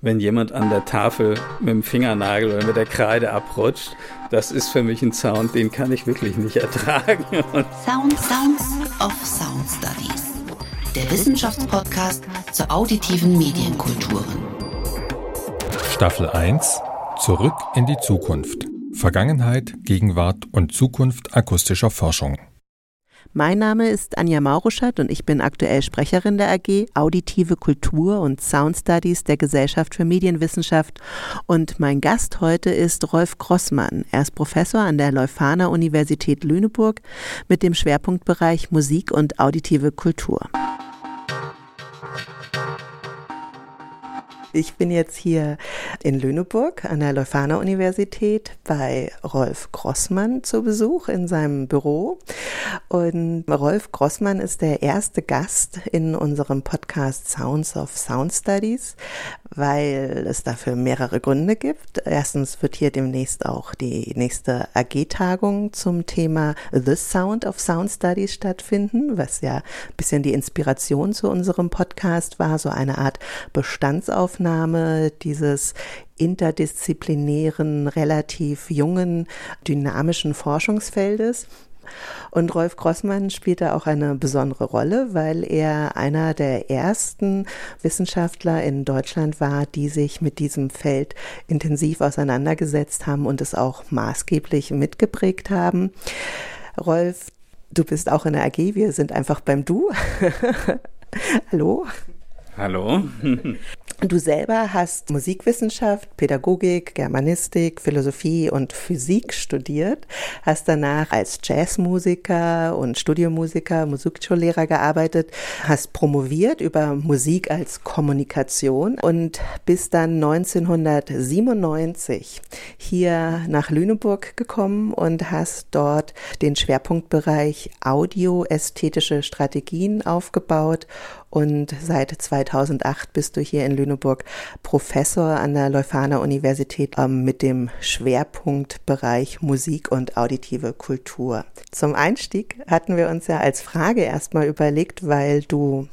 Wenn jemand an der Tafel mit dem Fingernagel oder mit der Kreide abrutscht, das ist für mich ein Sound, den kann ich wirklich nicht ertragen. Sound Sounds of Sound Studies. Der Wissenschaftspodcast zur auditiven Medienkulturen. Staffel 1 Zurück in die Zukunft. Vergangenheit, Gegenwart und Zukunft akustischer Forschung. Mein Name ist Anja Mauruschat und ich bin aktuell Sprecherin der AG Auditive Kultur und Sound Studies der Gesellschaft für Medienwissenschaft. Und mein Gast heute ist Rolf Grossmann. Er ist Professor an der Leuphana Universität Lüneburg mit dem Schwerpunktbereich Musik und auditive Kultur. Ich bin jetzt hier in Lüneburg an der Leuphana Universität bei Rolf Grossmann zu Besuch in seinem Büro. Und Rolf Grossmann ist der erste Gast in unserem Podcast Sounds of Sound Studies, weil es dafür mehrere Gründe gibt. Erstens wird hier demnächst auch die nächste AG-Tagung zum Thema The Sound of Sound Studies stattfinden, was ja ein bisschen die Inspiration zu unserem Podcast war, so eine Art Bestandsaufnahme dieses interdisziplinären, relativ jungen, dynamischen Forschungsfeldes. Und Rolf Grossmann spielt da auch eine besondere Rolle, weil er einer der ersten Wissenschaftler in Deutschland war, die sich mit diesem Feld intensiv auseinandergesetzt haben und es auch maßgeblich mitgeprägt haben. Rolf, du bist auch in der AG, wir sind einfach beim Du. Hallo. Hallo. Du selber hast Musikwissenschaft, Pädagogik, Germanistik, Philosophie und Physik studiert, hast danach als Jazzmusiker und Studiomusiker, Musikschullehrer gearbeitet, hast promoviert über Musik als Kommunikation und bist dann 1997 hier nach Lüneburg gekommen und hast dort den Schwerpunktbereich Audioästhetische Strategien aufgebaut und seit 2008 bist du hier in Lüneburg Professor an der Leuphana Universität ähm, mit dem Schwerpunktbereich Musik und auditive Kultur. Zum Einstieg hatten wir uns ja als Frage erstmal überlegt, weil du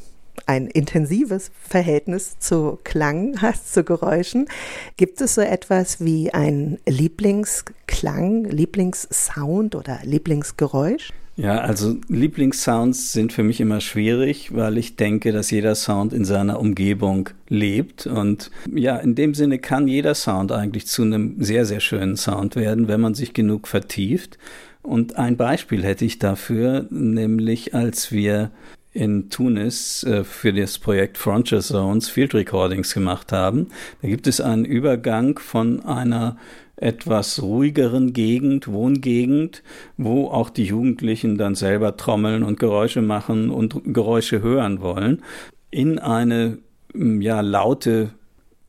ein intensives Verhältnis zu Klang hast, zu Geräuschen. Gibt es so etwas wie ein Lieblingsklang, Lieblingssound oder Lieblingsgeräusch? Ja, also Lieblingssounds sind für mich immer schwierig, weil ich denke, dass jeder Sound in seiner Umgebung lebt. Und ja, in dem Sinne kann jeder Sound eigentlich zu einem sehr, sehr schönen Sound werden, wenn man sich genug vertieft. Und ein Beispiel hätte ich dafür, nämlich als wir in Tunis äh, für das Projekt Frontier Zones Field Recordings gemacht haben. Da gibt es einen Übergang von einer etwas ruhigeren Gegend, Wohngegend, wo auch die Jugendlichen dann selber trommeln und Geräusche machen und Geräusche hören wollen, in eine ja laute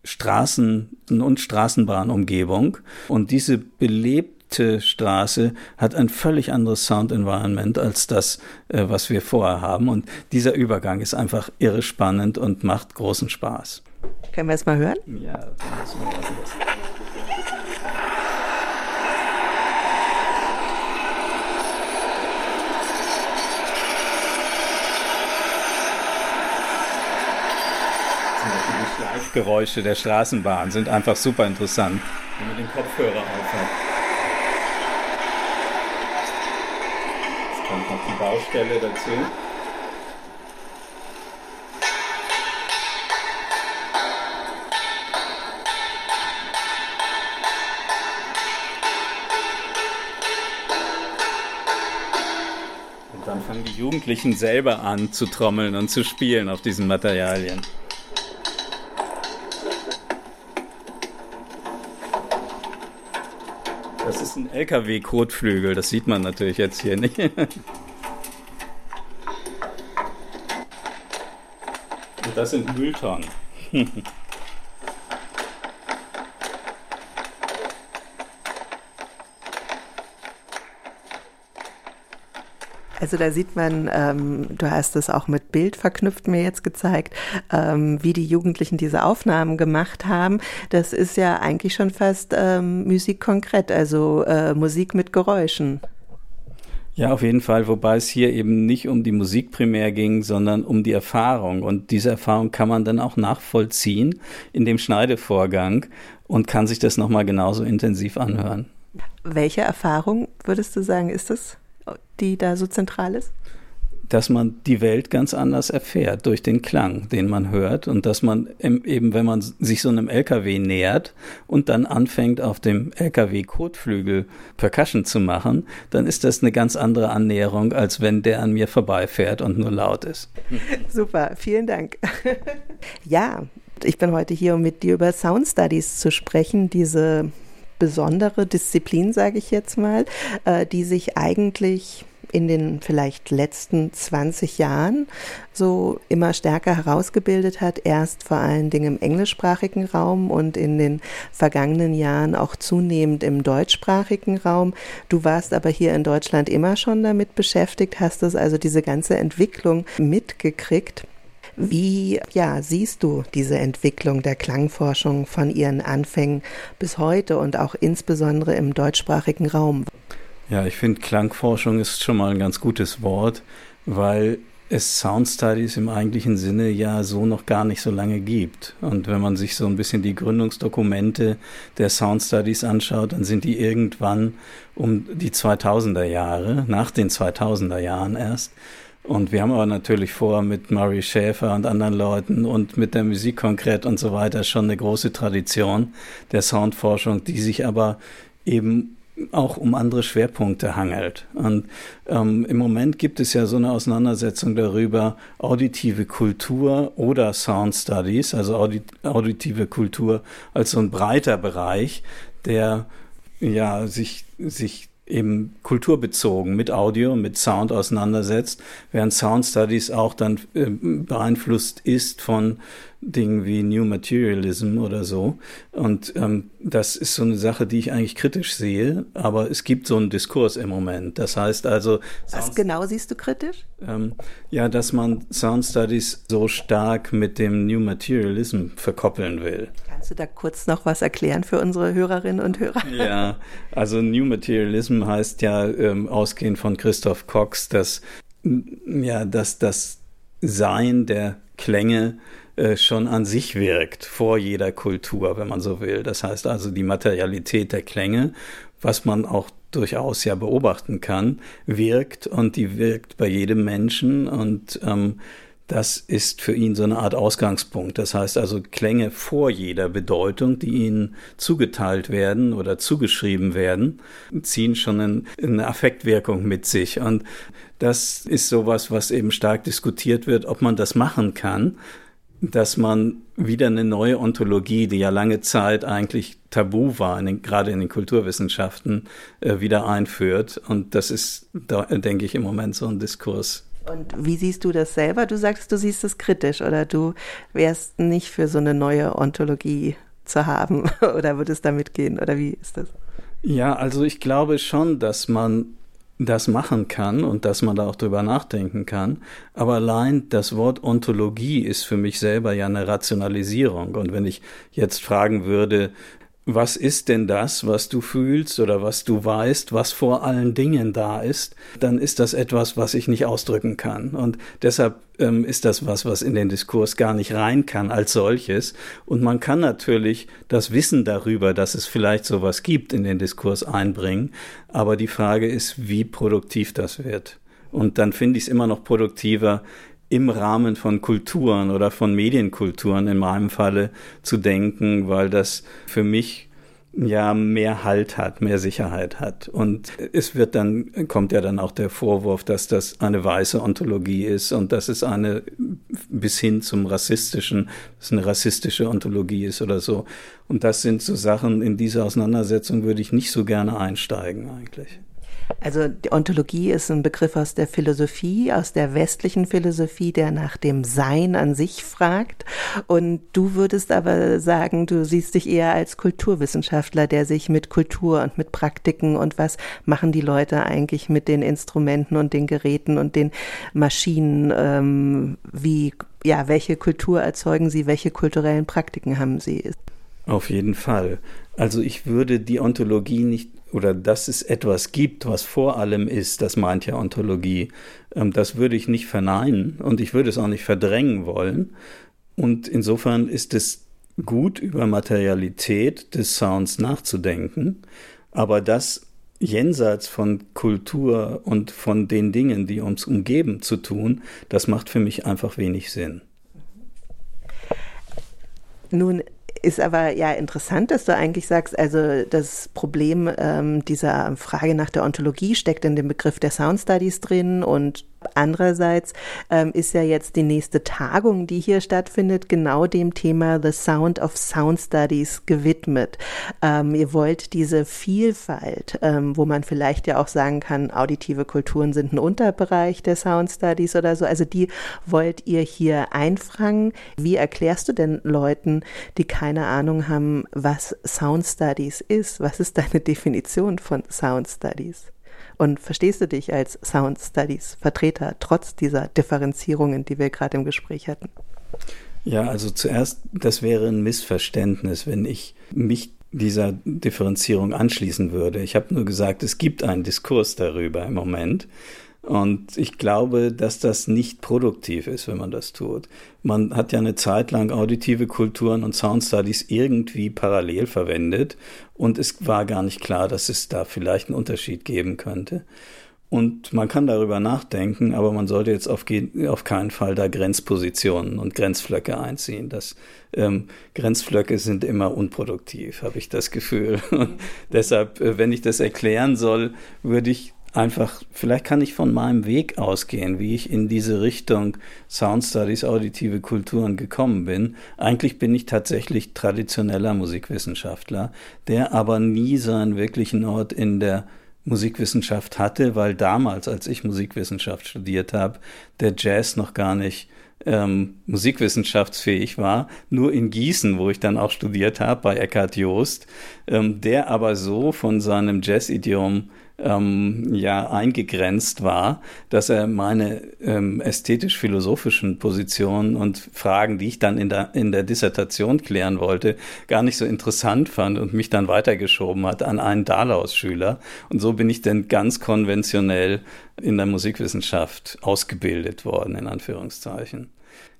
Straßen- und Straßenbahnumgebung. Und diese belebte Straße hat ein völlig anderes Sound Environment als das, äh, was wir vorher haben. Und dieser Übergang ist einfach irre spannend und macht großen Spaß. Können wir es mal hören? Ja, das müssen wir mal Geräusche der Straßenbahn sind einfach super interessant, wenn man den Kopfhörer aufhat. Jetzt kommt noch die Baustelle dazu. Und dann fangen die Jugendlichen selber an zu trommeln und zu spielen auf diesen Materialien. Das ist ein LKW-Kotflügel, das sieht man natürlich jetzt hier nicht. Und das sind Mülltonnen. Also da sieht man, ähm, du hast es auch mit Bild verknüpft mir jetzt gezeigt, ähm, wie die Jugendlichen diese Aufnahmen gemacht haben. Das ist ja eigentlich schon fast ähm, Musik konkret, also äh, Musik mit Geräuschen. Ja, auf jeden Fall, wobei es hier eben nicht um die Musik primär ging, sondern um die Erfahrung. Und diese Erfahrung kann man dann auch nachvollziehen in dem Schneidevorgang und kann sich das nochmal genauso intensiv anhören. Welche Erfahrung würdest du sagen, ist das, die da so zentral ist? dass man die Welt ganz anders erfährt durch den Klang, den man hört und dass man eben, wenn man sich so einem LKW nähert und dann anfängt auf dem LKW Kotflügel Percussion zu machen, dann ist das eine ganz andere Annäherung, als wenn der an mir vorbeifährt und nur laut ist. Super, vielen Dank. ja, ich bin heute hier, um mit dir über Sound Studies zu sprechen, diese besondere Disziplin, sage ich jetzt mal, äh, die sich eigentlich in den vielleicht letzten 20 Jahren so immer stärker herausgebildet hat, erst vor allen Dingen im englischsprachigen Raum und in den vergangenen Jahren auch zunehmend im deutschsprachigen Raum. Du warst aber hier in Deutschland immer schon damit beschäftigt, hast es also diese ganze Entwicklung mitgekriegt. Wie ja, siehst du diese Entwicklung der Klangforschung von ihren Anfängen bis heute und auch insbesondere im deutschsprachigen Raum? Ja, ich finde, Klangforschung ist schon mal ein ganz gutes Wort, weil es Sound Studies im eigentlichen Sinne ja so noch gar nicht so lange gibt. Und wenn man sich so ein bisschen die Gründungsdokumente der Sound Studies anschaut, dann sind die irgendwann um die 2000er Jahre, nach den 2000er Jahren erst. Und wir haben aber natürlich vor mit Murray Schäfer und anderen Leuten und mit der Musik konkret und so weiter schon eine große Tradition der Soundforschung, die sich aber eben auch um andere Schwerpunkte hangelt. Und ähm, im Moment gibt es ja so eine Auseinandersetzung darüber, auditive Kultur oder Sound Studies, also audit auditive Kultur als so ein breiter Bereich, der ja sich, sich eben kulturbezogen mit Audio, mit Sound auseinandersetzt, während Sound Studies auch dann äh, beeinflusst ist von Dingen wie New Materialism oder so. Und ähm, das ist so eine Sache, die ich eigentlich kritisch sehe, aber es gibt so einen Diskurs im Moment. Das heißt also. Was genau siehst du kritisch? Ähm, ja, dass man Sound Studies so stark mit dem New Materialism verkoppeln will. Kannst du da kurz noch was erklären für unsere Hörerinnen und Hörer? Ja, also New Materialism heißt ja ähm, ausgehend von Christoph Cox, dass ja, dass das Sein der Klänge äh, schon an sich wirkt, vor jeder Kultur, wenn man so will. Das heißt also die Materialität der Klänge, was man auch durchaus ja beobachten kann, wirkt und die wirkt bei jedem Menschen und ähm, das ist für ihn so eine Art Ausgangspunkt. Das heißt also Klänge vor jeder Bedeutung, die ihnen zugeteilt werden oder zugeschrieben werden, ziehen schon eine Affektwirkung mit sich. Und das ist sowas, was eben stark diskutiert wird, ob man das machen kann dass man wieder eine neue Ontologie, die ja lange Zeit eigentlich tabu war, in den, gerade in den Kulturwissenschaften, äh, wieder einführt. Und das ist, denke ich, im Moment so ein Diskurs. Und wie siehst du das selber? Du sagst, du siehst es kritisch oder du wärst nicht für so eine neue Ontologie zu haben oder würdest damit gehen oder wie ist das? Ja, also ich glaube schon, dass man das machen kann und dass man da auch drüber nachdenken kann. Aber allein das Wort Ontologie ist für mich selber ja eine Rationalisierung. Und wenn ich jetzt fragen würde, was ist denn das, was du fühlst oder was du weißt, was vor allen Dingen da ist, dann ist das etwas, was ich nicht ausdrücken kann. Und deshalb ähm, ist das was, was in den Diskurs gar nicht rein kann als solches. Und man kann natürlich das Wissen darüber, dass es vielleicht sowas gibt, in den Diskurs einbringen. Aber die Frage ist, wie produktiv das wird. Und dann finde ich es immer noch produktiver, im Rahmen von Kulturen oder von Medienkulturen in meinem Falle zu denken, weil das für mich ja mehr Halt hat, mehr Sicherheit hat. Und es wird dann, kommt ja dann auch der Vorwurf, dass das eine weiße Ontologie ist und dass es eine bis hin zum rassistischen, dass es eine rassistische Ontologie ist oder so. Und das sind so Sachen, in diese Auseinandersetzung würde ich nicht so gerne einsteigen eigentlich. Also die Ontologie ist ein Begriff aus der Philosophie, aus der westlichen Philosophie, der nach dem Sein an sich fragt. Und du würdest aber sagen, du siehst dich eher als Kulturwissenschaftler, der sich mit Kultur und mit Praktiken und was machen die Leute eigentlich mit den Instrumenten und den Geräten und den Maschinen, ähm, wie, ja, welche Kultur erzeugen sie, welche kulturellen Praktiken haben sie? Auf jeden Fall. Also ich würde die Ontologie nicht oder dass es etwas gibt, was vor allem ist, das meint ja Ontologie, ähm, das würde ich nicht verneinen und ich würde es auch nicht verdrängen wollen. Und insofern ist es gut, über Materialität des Sounds nachzudenken, aber das jenseits von Kultur und von den Dingen, die uns umgeben, zu tun, das macht für mich einfach wenig Sinn. Nun ist aber ja interessant, dass du eigentlich sagst, also das Problem ähm, dieser Frage nach der Ontologie steckt in dem Begriff der Sound Studies drin und Andererseits ähm, ist ja jetzt die nächste Tagung, die hier stattfindet, genau dem Thema The Sound of Sound Studies gewidmet. Ähm, ihr wollt diese Vielfalt, ähm, wo man vielleicht ja auch sagen kann, auditive Kulturen sind ein Unterbereich der Sound Studies oder so, also die wollt ihr hier einfangen. Wie erklärst du denn Leuten, die keine Ahnung haben, was Sound Studies ist? Was ist deine Definition von Sound Studies? Und verstehst du dich als Sound Studies Vertreter trotz dieser Differenzierungen, die wir gerade im Gespräch hatten? Ja, also zuerst, das wäre ein Missverständnis, wenn ich mich dieser Differenzierung anschließen würde. Ich habe nur gesagt, es gibt einen Diskurs darüber im Moment. Und ich glaube, dass das nicht produktiv ist, wenn man das tut. Man hat ja eine Zeit lang auditive Kulturen und Sound Studies irgendwie parallel verwendet und es war gar nicht klar, dass es da vielleicht einen Unterschied geben könnte. Und man kann darüber nachdenken, aber man sollte jetzt auf, auf keinen Fall da Grenzpositionen und Grenzflöcke einziehen. Das, ähm, Grenzflöcke sind immer unproduktiv, habe ich das Gefühl. Und deshalb, äh, wenn ich das erklären soll, würde ich einfach, vielleicht kann ich von meinem Weg ausgehen, wie ich in diese Richtung Sound Studies, auditive Kulturen gekommen bin. Eigentlich bin ich tatsächlich traditioneller Musikwissenschaftler, der aber nie seinen wirklichen Ort in der Musikwissenschaft hatte, weil damals, als ich Musikwissenschaft studiert habe, der Jazz noch gar nicht ähm, musikwissenschaftsfähig war, nur in Gießen, wo ich dann auch studiert habe, bei Eckhard Joost, ähm, der aber so von seinem Jazz-Idiom ähm, ja eingegrenzt war, dass er meine ähm, ästhetisch-philosophischen Positionen und Fragen, die ich dann in der, in der Dissertation klären wollte, gar nicht so interessant fand und mich dann weitergeschoben hat an einen Dalaus-Schüler. Und so bin ich dann ganz konventionell in der Musikwissenschaft ausgebildet worden, in Anführungszeichen.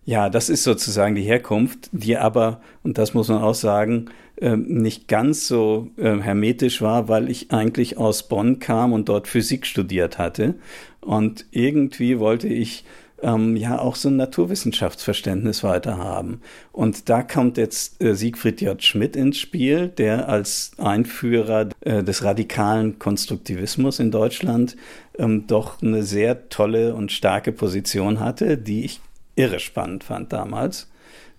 Ja, das ist sozusagen die Herkunft, die aber, und das muss man auch sagen, ähm, nicht ganz so äh, hermetisch war, weil ich eigentlich aus Bonn kam und dort Physik studiert hatte. Und irgendwie wollte ich ähm, ja auch so ein Naturwissenschaftsverständnis weiterhaben. Und da kommt jetzt äh, Siegfried J. Schmidt ins Spiel, der als Einführer äh, des radikalen Konstruktivismus in Deutschland ähm, doch eine sehr tolle und starke Position hatte, die ich irre spannend fand damals.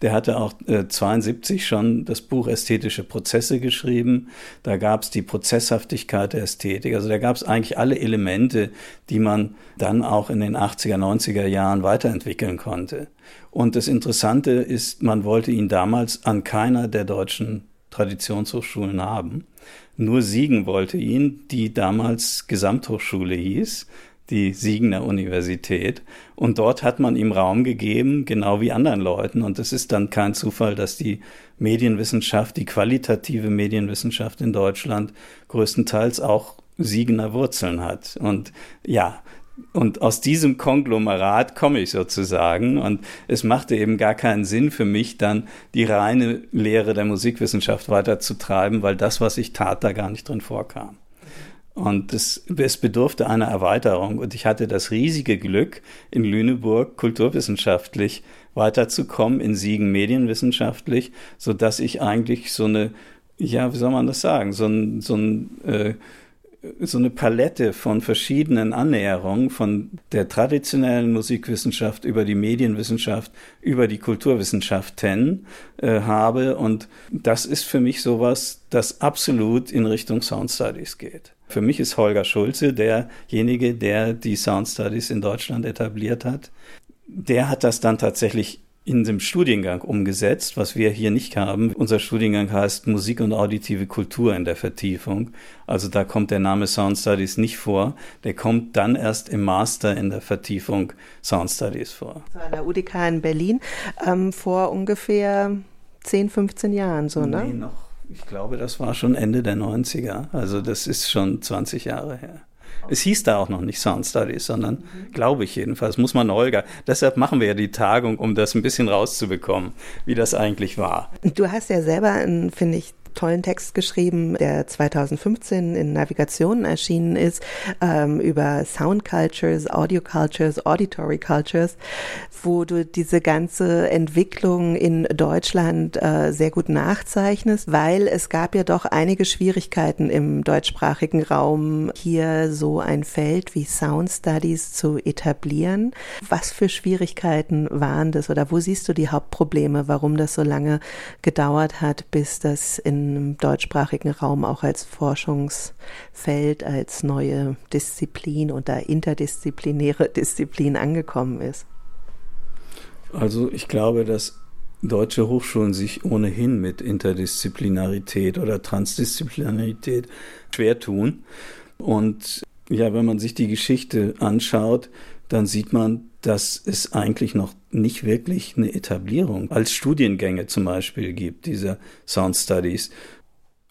Der hatte auch äh, 72 schon das Buch Ästhetische Prozesse geschrieben. Da gab es die Prozesshaftigkeit der Ästhetik. Also da gab es eigentlich alle Elemente, die man dann auch in den 80er, 90er Jahren weiterentwickeln konnte. Und das Interessante ist, man wollte ihn damals an keiner der deutschen Traditionshochschulen haben. Nur Siegen wollte ihn, die damals Gesamthochschule hieß die Siegener Universität. Und dort hat man ihm Raum gegeben, genau wie anderen Leuten. Und es ist dann kein Zufall, dass die Medienwissenschaft, die qualitative Medienwissenschaft in Deutschland größtenteils auch Siegener Wurzeln hat. Und ja, und aus diesem Konglomerat komme ich sozusagen. Und es machte eben gar keinen Sinn für mich, dann die reine Lehre der Musikwissenschaft weiterzutreiben, weil das, was ich tat, da gar nicht drin vorkam. Und es, es bedurfte einer Erweiterung. Und ich hatte das riesige Glück, in Lüneburg kulturwissenschaftlich weiterzukommen, in Siegen medienwissenschaftlich, so dass ich eigentlich so eine, ja, wie soll man das sagen, so ein, so ein, äh, so eine Palette von verschiedenen Annäherungen von der traditionellen Musikwissenschaft über die Medienwissenschaft, über die Kulturwissenschaften äh, habe. Und das ist für mich sowas, das absolut in Richtung Sound Studies geht. Für mich ist Holger Schulze derjenige, der die Sound Studies in Deutschland etabliert hat. Der hat das dann tatsächlich in dem Studiengang umgesetzt, was wir hier nicht haben. Unser Studiengang heißt Musik und auditive Kultur in der Vertiefung. Also da kommt der Name Sound Studies nicht vor. Der kommt dann erst im Master in der Vertiefung Sound Studies vor. An der UDK in Berlin ähm, vor ungefähr 10, 15 Jahren so, ne? Nee, noch Ich glaube, das war schon Ende der 90er. Also das ist schon 20 Jahre her. Es hieß da auch noch nicht Sound Studies, sondern mhm. glaube ich jedenfalls, muss man Olga. Deshalb machen wir ja die Tagung, um das ein bisschen rauszubekommen, wie das eigentlich war. Du hast ja selber, finde ich, tollen Text geschrieben, der 2015 in Navigationen erschienen ist, ähm, über Sound Cultures, Audio Cultures, Auditory Cultures, wo du diese ganze Entwicklung in Deutschland äh, sehr gut nachzeichnest, weil es gab ja doch einige Schwierigkeiten im deutschsprachigen Raum, hier so ein Feld wie Sound Studies zu etablieren. Was für Schwierigkeiten waren das oder wo siehst du die Hauptprobleme, warum das so lange gedauert hat, bis das in im deutschsprachigen Raum auch als Forschungsfeld, als neue Disziplin oder interdisziplinäre Disziplin angekommen ist? Also ich glaube, dass deutsche Hochschulen sich ohnehin mit Interdisziplinarität oder Transdisziplinarität schwer tun. Und ja, wenn man sich die Geschichte anschaut, dann sieht man, dass es eigentlich noch nicht wirklich eine Etablierung als Studiengänge zum Beispiel gibt, dieser Sound Studies.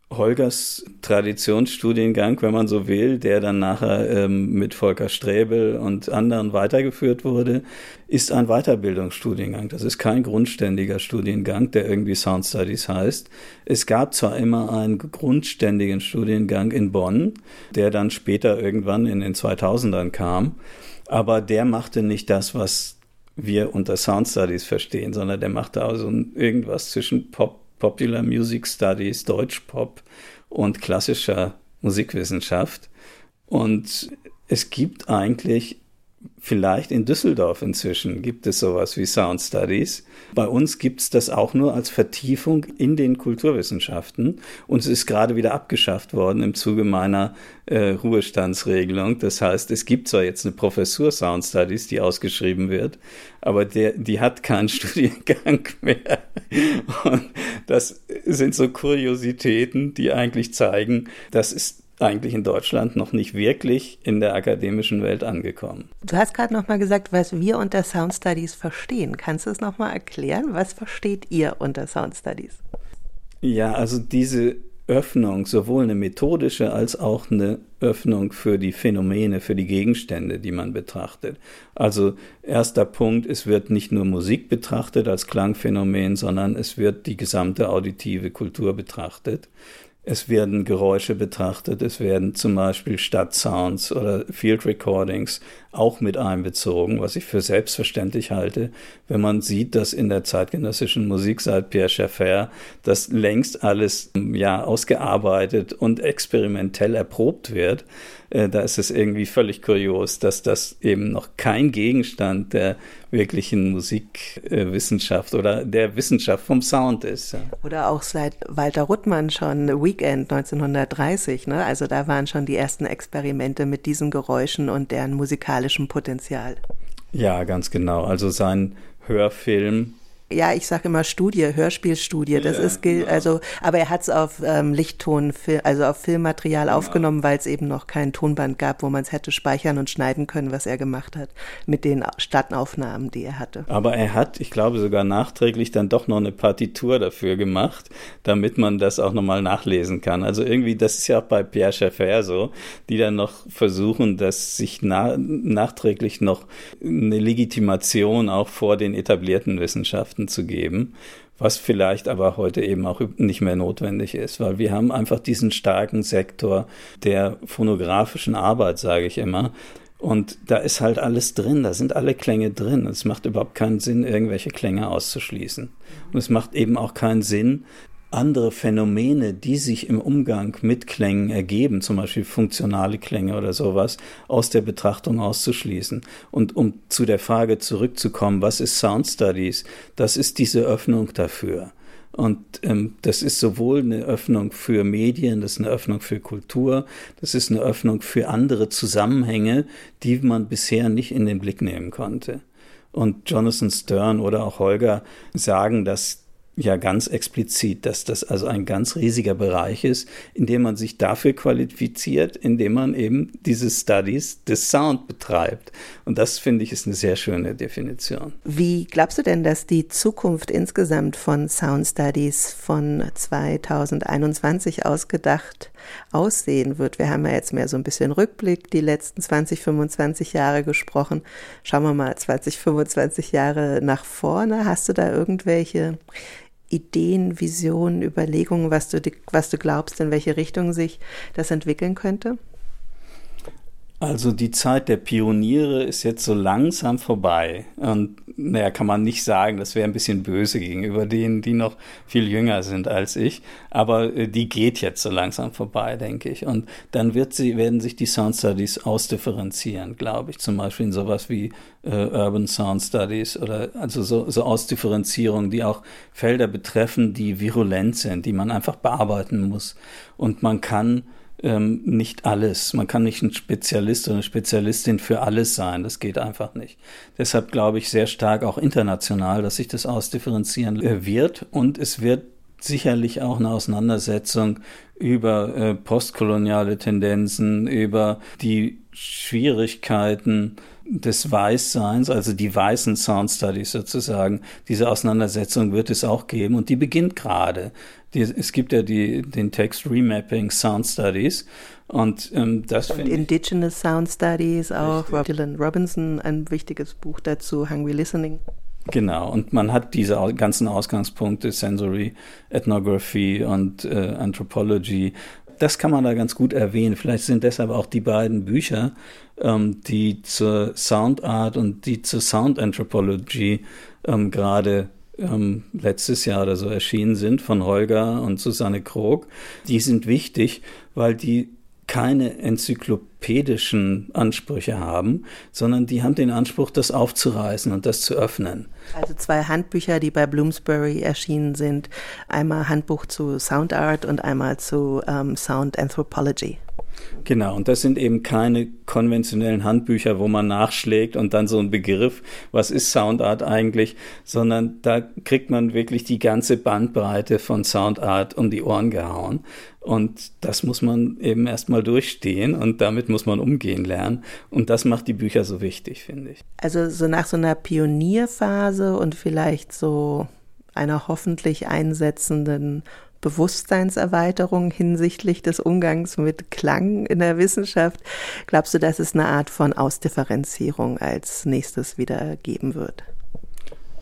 Holgers Traditionsstudiengang, wenn man so will, der dann nachher ähm, mit Volker Sträbel und anderen weitergeführt wurde, ist ein Weiterbildungsstudiengang. Das ist kein grundständiger Studiengang, der irgendwie Sound Studies heißt. Es gab zwar immer einen grundständigen Studiengang in Bonn, der dann später irgendwann in den 2000ern kam, aber der machte nicht das, was wir unter Sound Studies verstehen, sondern der machte also irgendwas zwischen Pop, Popular Music Studies, Deutschpop und klassischer Musikwissenschaft. Und es gibt eigentlich Vielleicht in Düsseldorf inzwischen gibt es sowas wie Sound Studies. Bei uns gibt es das auch nur als Vertiefung in den Kulturwissenschaften. Und es ist gerade wieder abgeschafft worden im Zuge meiner äh, Ruhestandsregelung. Das heißt, es gibt zwar jetzt eine Professur Sound Studies, die ausgeschrieben wird, aber der, die hat keinen Studiengang mehr. Und das sind so Kuriositäten, die eigentlich zeigen, das ist eigentlich in Deutschland noch nicht wirklich in der akademischen Welt angekommen. Du hast gerade noch mal gesagt, was wir unter Sound Studies verstehen. Kannst du es noch mal erklären? Was versteht ihr unter Sound Studies? Ja, also diese Öffnung, sowohl eine methodische als auch eine Öffnung für die Phänomene, für die Gegenstände, die man betrachtet. Also erster Punkt, es wird nicht nur Musik betrachtet als Klangphänomen, sondern es wird die gesamte auditive Kultur betrachtet. Es werden Geräusche betrachtet, es werden zum Beispiel Stadtsounds oder Field Recordings auch mit einbezogen, was ich für selbstverständlich halte, wenn man sieht, dass in der zeitgenössischen Musik seit Pierre Schaeffer das längst alles ja ausgearbeitet und experimentell erprobt wird. Äh, da ist es irgendwie völlig kurios, dass das eben noch kein Gegenstand der wirklichen Musikwissenschaft oder der Wissenschaft vom Sound ist. Oder auch seit Walter Ruttmann schon Weekend 1930. Ne? Also da waren schon die ersten Experimente mit diesen Geräuschen und deren musikalischem Potenzial. Ja, ganz genau. Also sein Hörfilm ja, ich sage immer Studie, Hörspielstudie. Das ja, ist genau. also, aber er hat es auf ähm, Lichtton, also auf Filmmaterial genau. aufgenommen, weil es eben noch kein Tonband gab, wo man es hätte speichern und schneiden können, was er gemacht hat mit den Stadtaufnahmen, die er hatte. Aber er hat, ich glaube sogar nachträglich dann doch noch eine Partitur dafür gemacht, damit man das auch nochmal nachlesen kann. Also irgendwie, das ist ja auch bei Pierre Schaeffer so, die dann noch versuchen, dass sich na nachträglich noch eine Legitimation auch vor den etablierten Wissenschaften Wissenschaften zu geben, was vielleicht aber heute eben auch nicht mehr notwendig ist, weil wir haben einfach diesen starken Sektor der phonografischen Arbeit, sage ich immer. Und da ist halt alles drin, da sind alle Klänge drin. Es macht überhaupt keinen Sinn, irgendwelche Klänge auszuschließen. Und es macht eben auch keinen Sinn, andere Phänomene, die sich im Umgang mit Klängen ergeben, zum Beispiel funktionale Klänge oder sowas, aus der Betrachtung auszuschließen. Und um zu der Frage zurückzukommen, was ist Sound Studies? Das ist diese Öffnung dafür. Und ähm, das ist sowohl eine Öffnung für Medien, das ist eine Öffnung für Kultur, das ist eine Öffnung für andere Zusammenhänge, die man bisher nicht in den Blick nehmen konnte. Und Jonathan Stern oder auch Holger sagen, dass ja ganz explizit, dass das also ein ganz riesiger Bereich ist, in dem man sich dafür qualifiziert, indem man eben diese Studies des Sound betreibt. Und das finde ich ist eine sehr schöne Definition. Wie glaubst du denn, dass die Zukunft insgesamt von Sound Studies von 2021 ausgedacht aussehen wird? Wir haben ja jetzt mehr so ein bisschen Rückblick, die letzten 20, 25 Jahre gesprochen. Schauen wir mal 20, 25 Jahre nach vorne. Hast du da irgendwelche Ideen, Visionen, Überlegungen, was du, was du glaubst, in welche Richtung sich das entwickeln könnte? Also die Zeit der Pioniere ist jetzt so langsam vorbei. Und naja, kann man nicht sagen, das wäre ein bisschen böse gegenüber denen, die noch viel jünger sind als ich. Aber äh, die geht jetzt so langsam vorbei, denke ich. Und dann wird sie, werden sich die Sound Studies ausdifferenzieren, glaube ich. Zum Beispiel in sowas wie äh, Urban Sound Studies oder also so, so Ausdifferenzierung, die auch Felder betreffen, die virulent sind, die man einfach bearbeiten muss. Und man kann ähm, nicht alles. Man kann nicht ein Spezialist oder eine Spezialistin für alles sein. Das geht einfach nicht. Deshalb glaube ich sehr stark auch international, dass sich das ausdifferenzieren äh, wird und es wird sicherlich auch eine Auseinandersetzung über äh, postkoloniale Tendenzen, über die Schwierigkeiten des Weißseins, also die weißen Sound Studies sozusagen. Diese Auseinandersetzung wird es auch geben und die beginnt gerade die, es gibt ja die, den Text Remapping Sound Studies und ähm, das und Indigenous Sound Studies auch, Rob Dylan Robinson, ein wichtiges Buch dazu, Hungry Listening. Genau, und man hat diese ganzen Ausgangspunkte, Sensory, Ethnography und äh, Anthropology. Das kann man da ganz gut erwähnen. Vielleicht sind deshalb auch die beiden Bücher, ähm, die zur Sound Art und die zur Sound Anthropology ähm, gerade ähm, letztes Jahr oder so erschienen sind von Holger und Susanne Krog, die sind wichtig, weil die keine enzyklopädischen Ansprüche haben, sondern die haben den Anspruch, das aufzureißen und das zu öffnen. Also zwei Handbücher, die bei Bloomsbury erschienen sind. Einmal Handbuch zu Sound Art und einmal zu ähm, Sound Anthropology. Genau, und das sind eben keine konventionellen Handbücher, wo man nachschlägt und dann so ein Begriff, was ist Soundart eigentlich, sondern da kriegt man wirklich die ganze Bandbreite von Soundart um die Ohren gehauen. Und das muss man eben erstmal durchstehen und damit muss man umgehen lernen. Und das macht die Bücher so wichtig, finde ich. Also so nach so einer Pionierphase und vielleicht so einer hoffentlich einsetzenden Bewusstseinserweiterung hinsichtlich des Umgangs mit Klang in der Wissenschaft. Glaubst du, dass es eine Art von Ausdifferenzierung als nächstes wieder geben wird?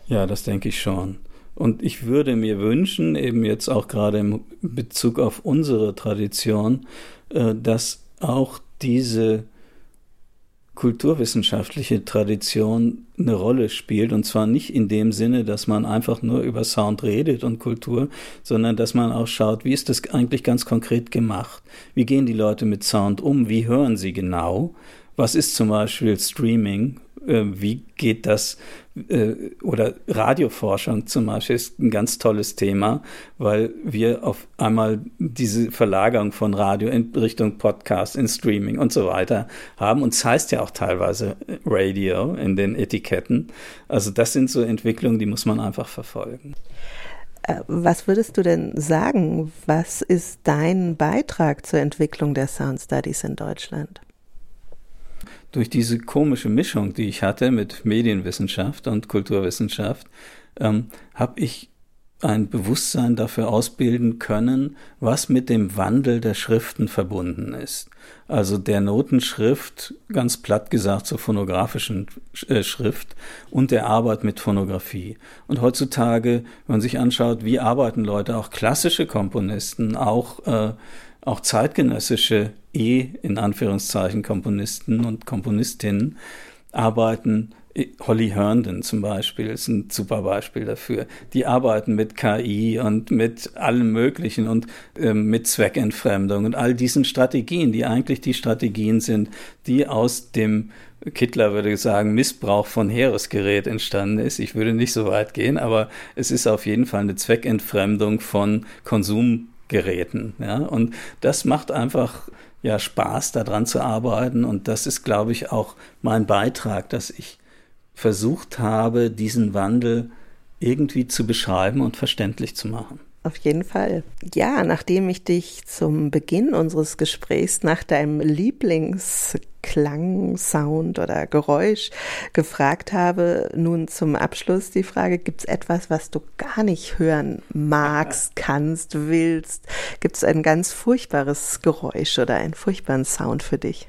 Ja, das denke ich schon. Und ich würde mir wünschen, eben jetzt auch gerade im Bezug auf unsere Tradition, äh, dass auch diese kulturwissenschaftliche Tradition eine Rolle spielt. Und zwar nicht in dem Sinne, dass man einfach nur über Sound redet und Kultur, sondern dass man auch schaut, wie ist das eigentlich ganz konkret gemacht? Wie gehen die Leute mit Sound um? Wie hören sie genau? Was ist zum Beispiel Streaming? Äh, wie geht das äh, oder Radioforschung zum Beispiel ist ein ganz tolles Thema, weil wir auf einmal diese Verlagerung von Radio in Richtung Podcast, in Streaming und so weiter haben. Und es heißt ja auch teilweise Radio in den Etiketten. Also das sind so Entwicklungen, die muss man einfach verfolgen. Äh, was würdest du denn sagen? Was ist dein Beitrag zur Entwicklung der Sound Studies in Deutschland? Durch diese komische Mischung, die ich hatte mit Medienwissenschaft und Kulturwissenschaft, ähm, habe ich ein Bewusstsein dafür ausbilden können, was mit dem Wandel der Schriften verbunden ist. Also der Notenschrift, ganz platt gesagt zur phonografischen äh, Schrift und der Arbeit mit Phonografie. Und heutzutage, wenn man sich anschaut, wie arbeiten Leute, auch klassische Komponisten, auch äh, auch zeitgenössische E in Anführungszeichen Komponisten und Komponistinnen arbeiten Holly Herndon zum Beispiel ist ein super Beispiel dafür. Die arbeiten mit KI und mit allem Möglichen und äh, mit Zweckentfremdung und all diesen Strategien, die eigentlich die Strategien sind, die aus dem Kittler würde sagen, Missbrauch von Heeresgerät entstanden ist. Ich würde nicht so weit gehen, aber es ist auf jeden Fall eine Zweckentfremdung von Konsum Geräten. Ja? Und das macht einfach ja Spaß, daran zu arbeiten. Und das ist, glaube ich, auch mein Beitrag, dass ich versucht habe, diesen Wandel irgendwie zu beschreiben und verständlich zu machen. Auf jeden Fall. Ja, nachdem ich dich zum Beginn unseres Gesprächs nach deinem Lieblingsklang, Sound oder Geräusch gefragt habe, nun zum Abschluss die Frage, gibt es etwas, was du gar nicht hören magst, kannst, willst? Gibt es ein ganz furchtbares Geräusch oder einen furchtbaren Sound für dich?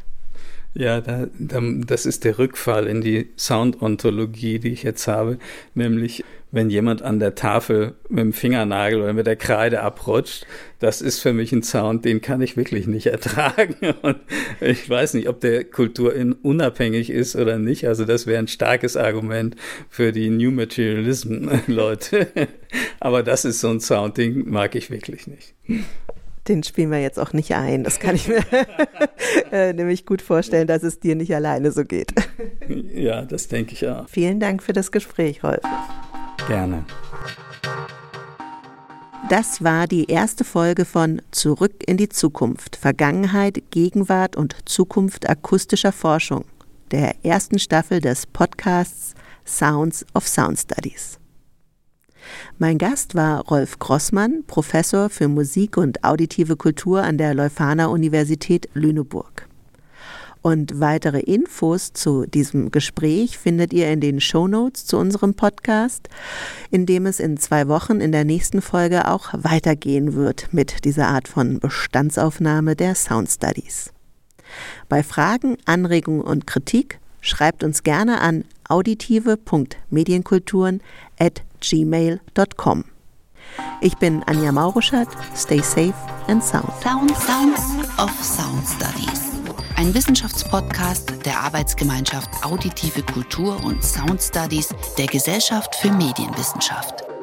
Ja, da, da, das ist der Rückfall in die Soundontologie, die ich jetzt habe, nämlich wenn jemand an der Tafel mit dem Fingernagel oder mit der Kreide abrutscht, das ist für mich ein Sound, den kann ich wirklich nicht ertragen. Und ich weiß nicht, ob der Kultur unabhängig ist oder nicht. Also das wäre ein starkes Argument für die New Materialism-Leute. Aber das ist so ein Sound, den mag ich wirklich nicht den spielen wir jetzt auch nicht ein. Das kann ich mir äh, nämlich gut vorstellen, dass es dir nicht alleine so geht. ja, das denke ich auch. Vielen Dank für das Gespräch, Rolf. Gerne. Das war die erste Folge von Zurück in die Zukunft, Vergangenheit, Gegenwart und Zukunft akustischer Forschung, der ersten Staffel des Podcasts Sounds of Sound Studies. Mein Gast war Rolf Grossmann, Professor für Musik und auditive Kultur an der Leuphana Universität Lüneburg. Und weitere Infos zu diesem Gespräch findet ihr in den Show Notes zu unserem Podcast, in dem es in zwei Wochen in der nächsten Folge auch weitergehen wird mit dieser Art von Bestandsaufnahme der Sound Studies. Bei Fragen, Anregungen und Kritik schreibt uns gerne an auditive.medienkulturen gmail.com. Ich bin Anja Mauruschat. Stay safe and sound. Sound Sounds of Sound Studies. Ein Wissenschaftspodcast der Arbeitsgemeinschaft Auditive Kultur und Sound Studies der Gesellschaft für Medienwissenschaft.